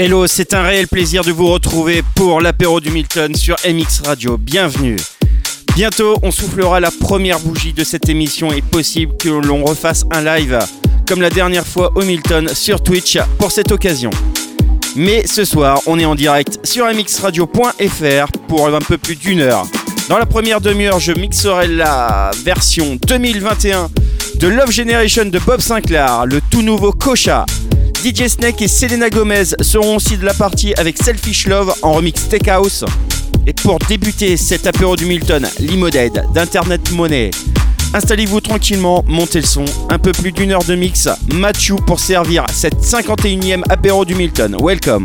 Hello, c'est un réel plaisir de vous retrouver pour l'apéro du Milton sur MX Radio. Bienvenue. Bientôt, on soufflera la première bougie de cette émission et possible que l'on refasse un live comme la dernière fois au Milton sur Twitch pour cette occasion. Mais ce soir, on est en direct sur mxradio.fr pour un peu plus d'une heure. Dans la première demi-heure, je mixerai la version 2021 de Love Generation de Bob Sinclair, le tout nouveau Kocha, DJ Snake et Selena Gomez seront aussi de la partie avec Selfish Love en remix Steakhouse. Et pour débuter cet apéro du Milton, Limoded d'Internet Money. Installez-vous tranquillement, montez le son, un peu plus d'une heure de mix, Mathieu pour servir cette 51e apéro du Milton. Welcome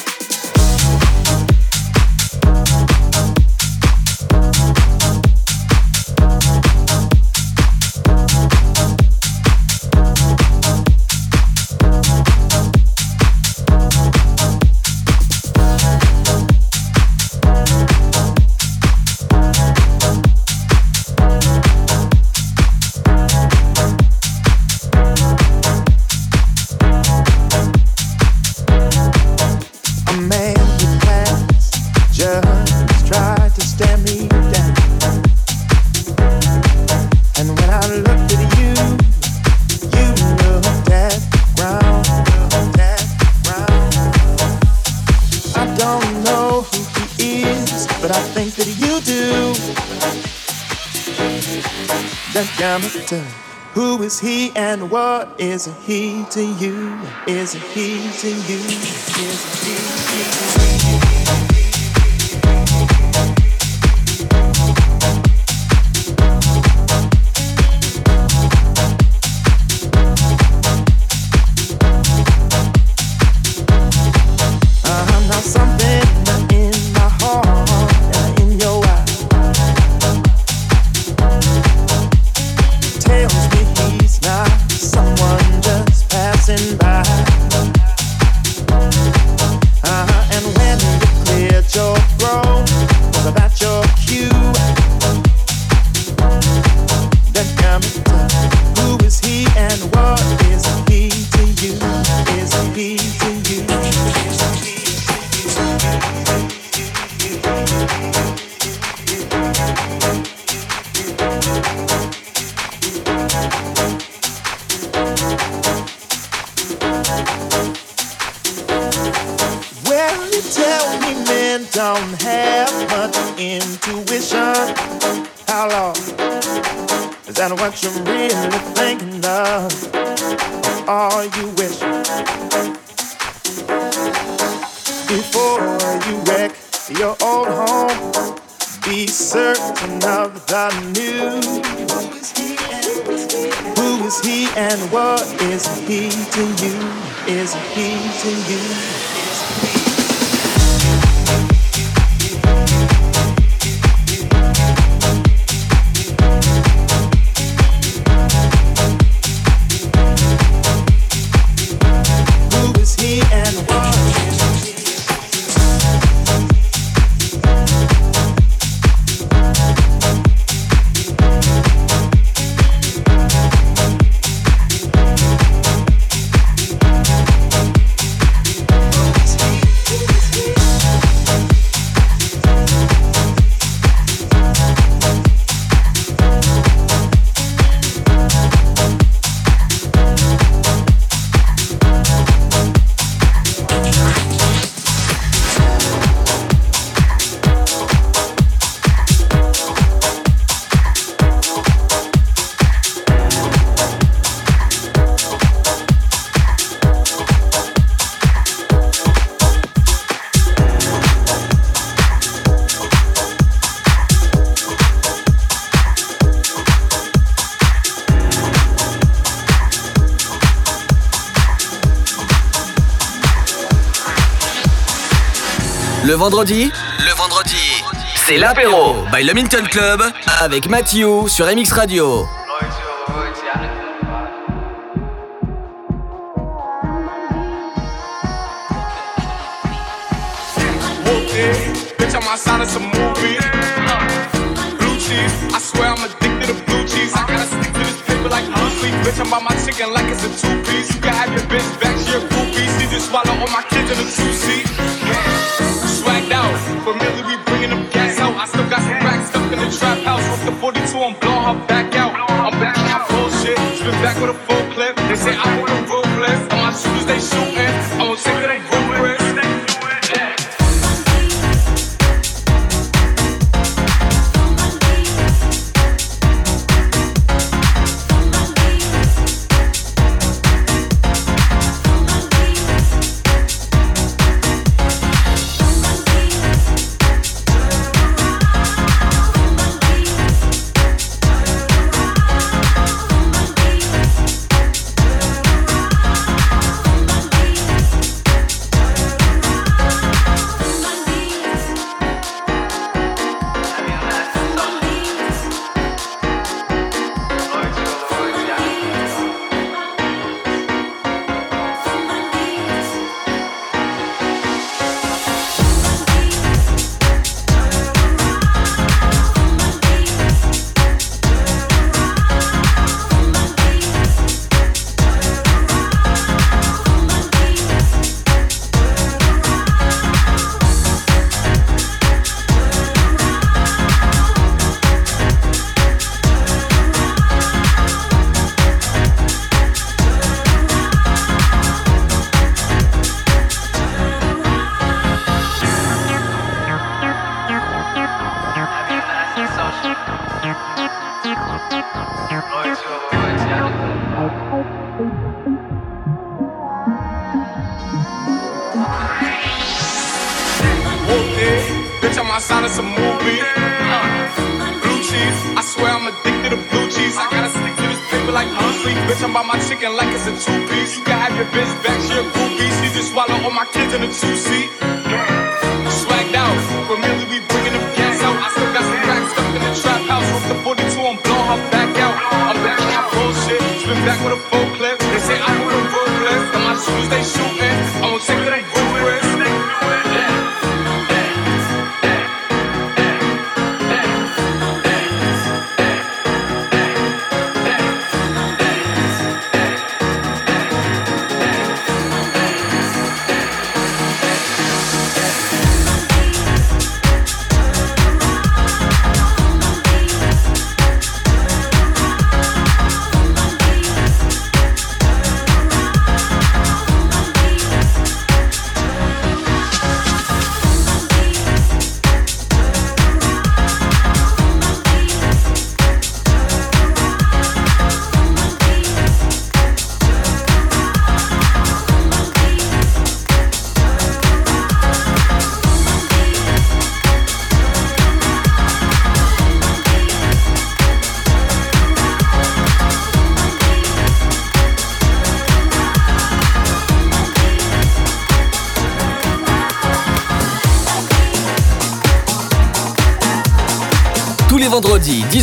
What is he to you? Is he to you? Is he to you? what you're really thinking, of? It's all you wish. Before you wreck your old home, be certain of the new. Who is he and what is he to you? Is he to you? Vendredi Le vendredi, c'est l'apéro by le Minton Club avec Mathieu sur MX Radio. Bitch, I'm outside of some movie. Blue cheese, I swear I'm addicted to blue cheese. I gotta stick to this paper like honey. Bitch, I'm by my chicken like it's a two piece. You can have your bitch back, she a groupie. See just swallow all my kids in a two seat. Swagged out. Familiar, we bringing them gas out. I still got some racks stuck in the trap house. With the 42, I'm blowing her back out. I'm back my bullshit. Spin back with a full clip. They say I I'm back out. I'm back on my bullshit. Been back with a full clip. They say I put a full clip. And my shoes, they shooting.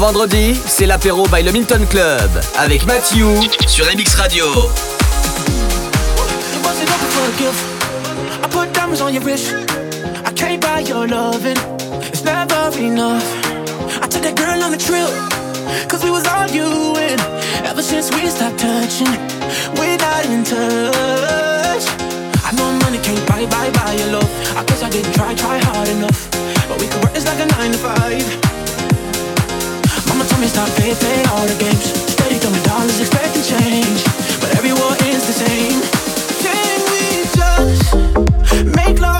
vendredi, c'est l'apéro by le Milton Club avec Mathieu sur MX Radio. Cause we was arguing ever since we stopped touching. We're not in touch. I know money can't buy, buy, buy your love. I guess I didn't try, try hard enough. But we could work this like a nine to five. stop, they all the games. Steady throwing dollars, expecting change, but every war is the same. Can we just make love?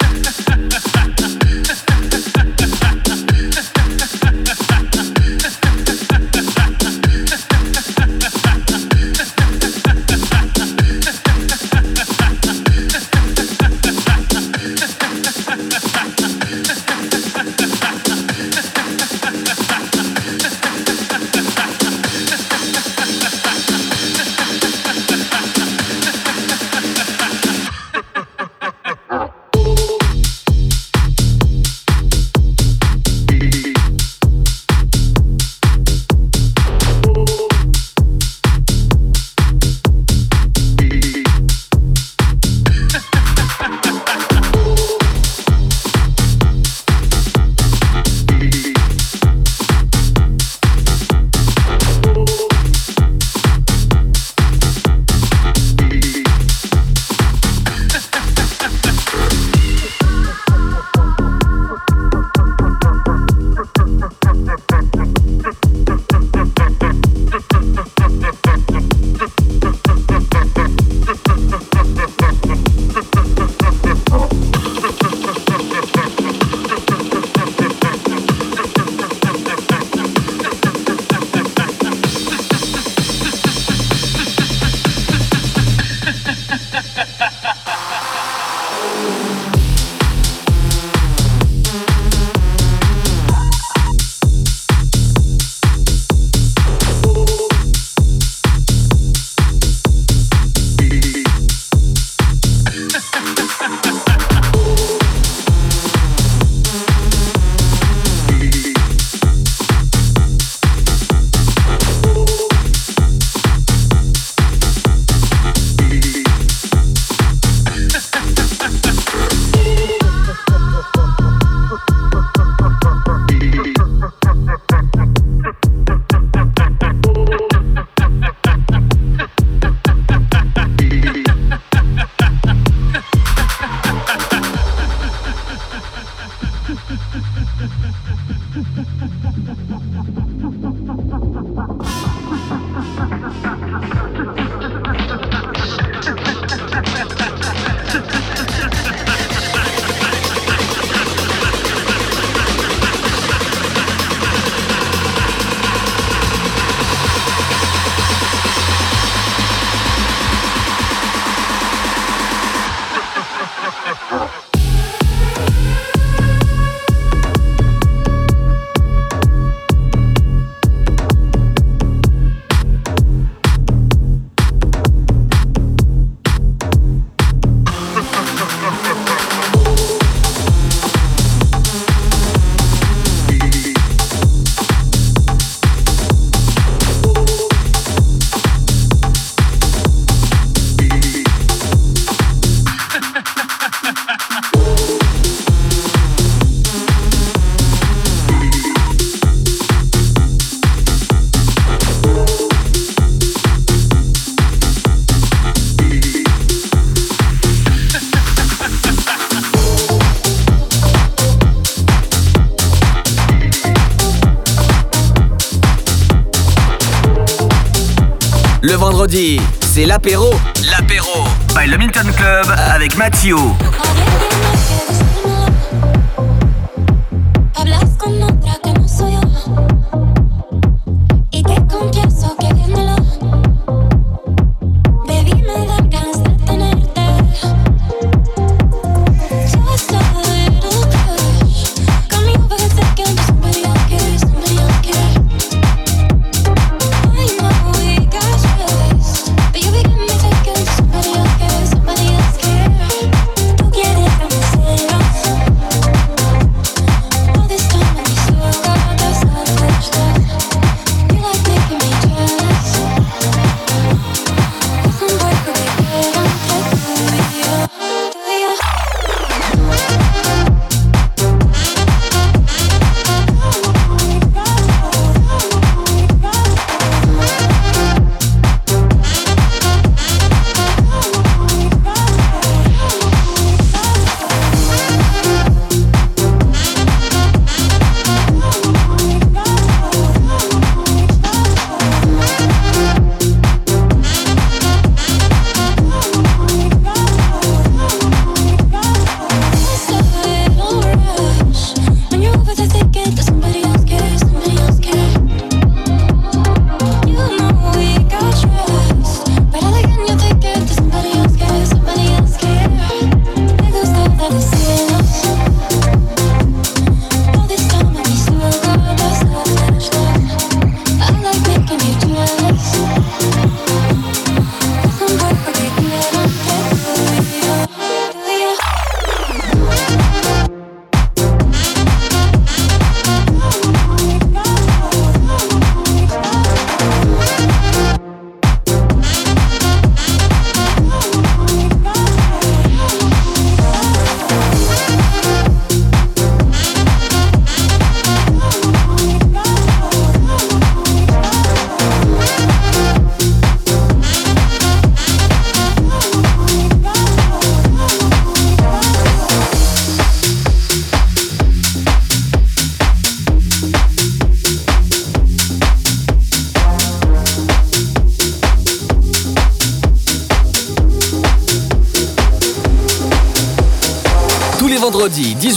Le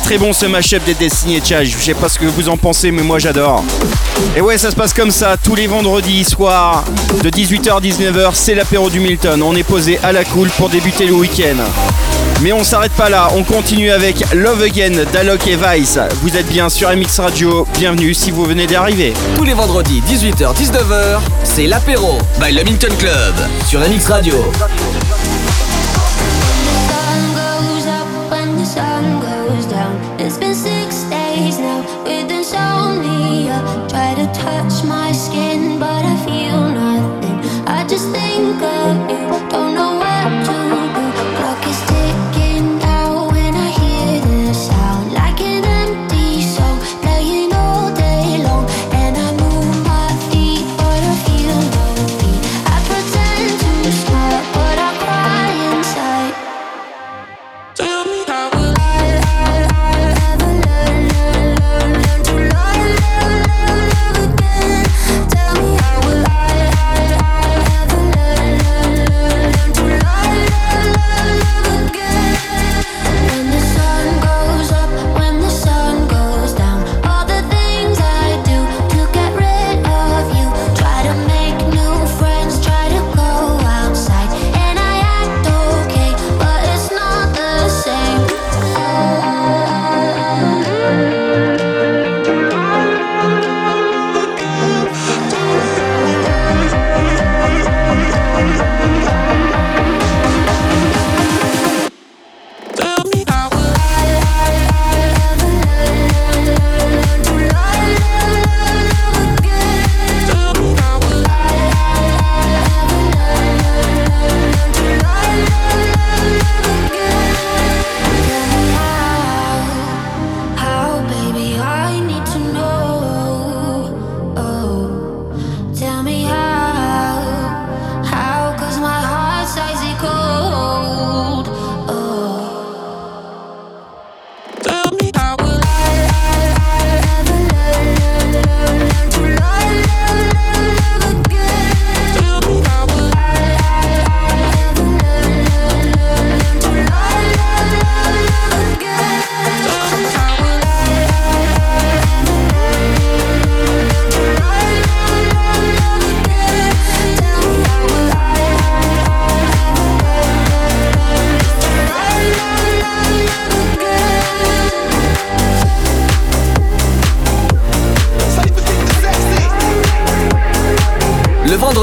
très bon ce mashup des Destiny et Chage. Je sais pas ce que vous en pensez, mais moi j'adore. Et ouais, ça se passe comme ça tous les vendredis soirs de 18h à 19h. C'est l'apéro du Milton. On est posé à la cool pour débuter le week-end. Mais on s'arrête pas là, on continue avec Love Again d'Alok et Vice. Vous êtes bien sur MX Radio, bienvenue si vous venez d'arriver. Tous les vendredis 18h-19h, c'est l'apéro by le Milton Club sur MX Radio. It's been six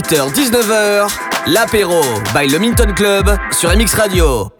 18h-19h, l'apéro by Le Minton Club sur MX Radio.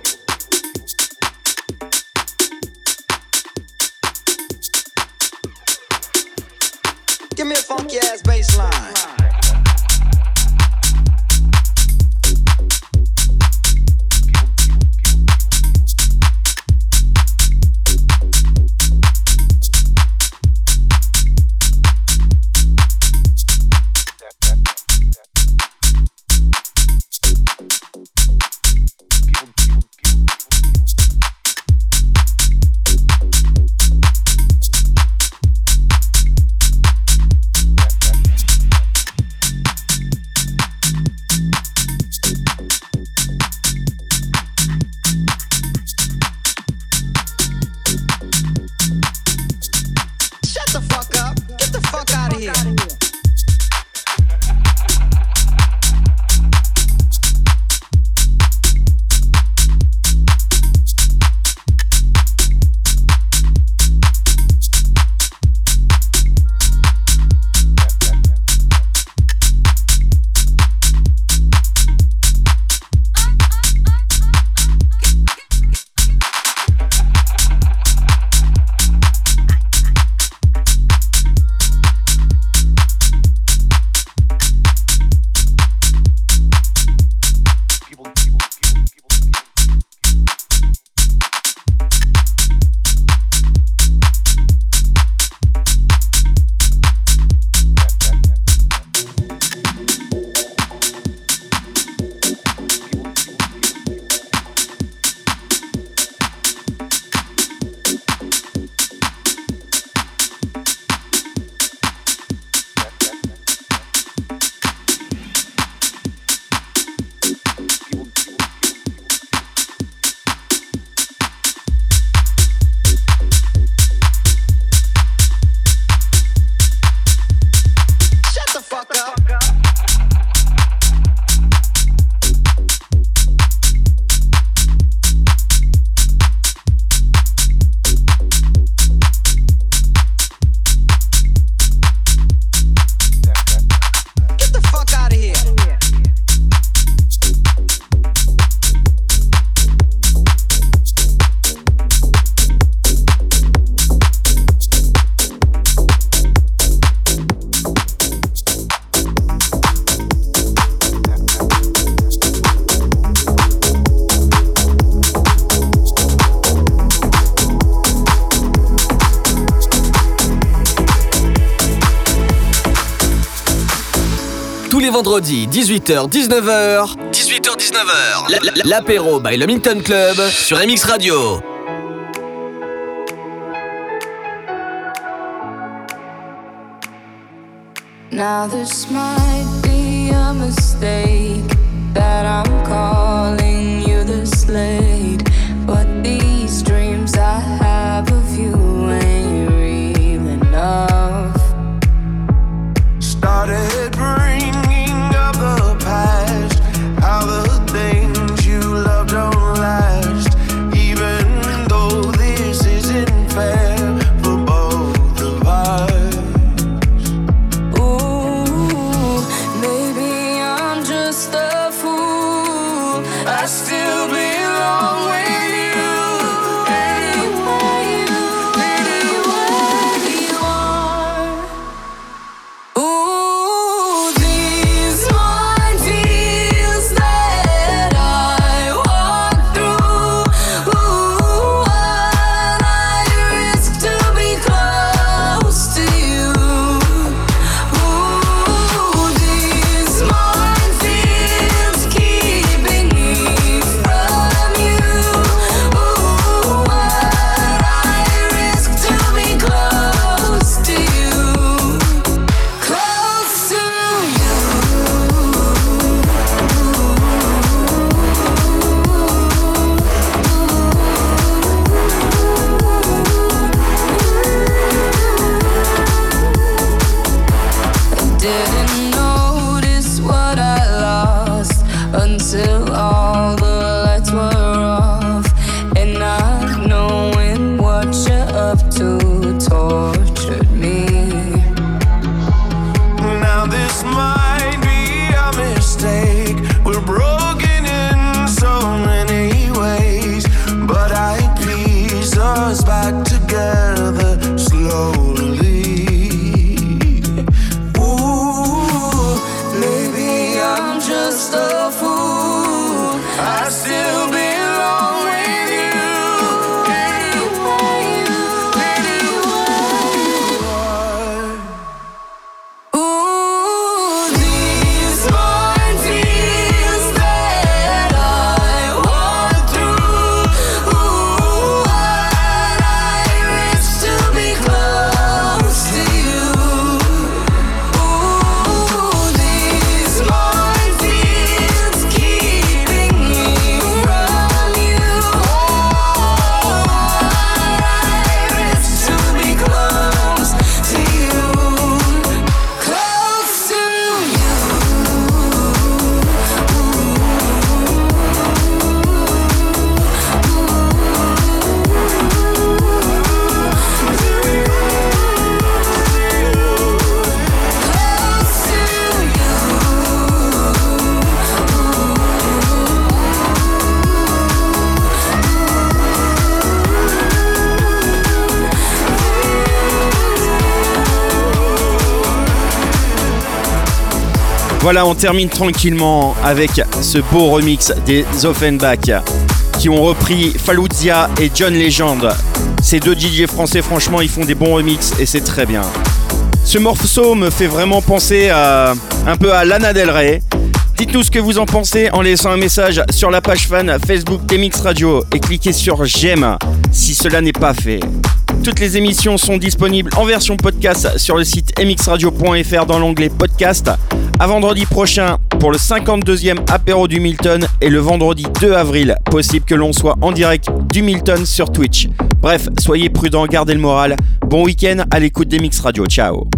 Vendredi 18h-19h. 18h-19h. L'apéro by le Minton Club sur MX Radio. Now this might be a mistake that I'm calling you the slate, smile. Voilà, on termine tranquillement avec ce beau remix des Offenbach qui ont repris Falluzia et John Legend. Ces deux DJ français, franchement, ils font des bons remix et c'est très bien. Ce morceau me fait vraiment penser un peu à Lana Del Rey. Dites-nous ce que vous en pensez en laissant un message sur la page fan Facebook d'Emix Radio et cliquez sur j'aime si cela n'est pas fait. Toutes les émissions sont disponibles en version podcast sur le site mxradio.fr dans l'onglet podcast. À vendredi prochain pour le 52e apéro du Milton et le vendredi 2 avril, possible que l'on soit en direct du Milton sur Twitch. Bref, soyez prudents, gardez le moral. Bon week-end à l'écoute d'Emix Radio. Ciao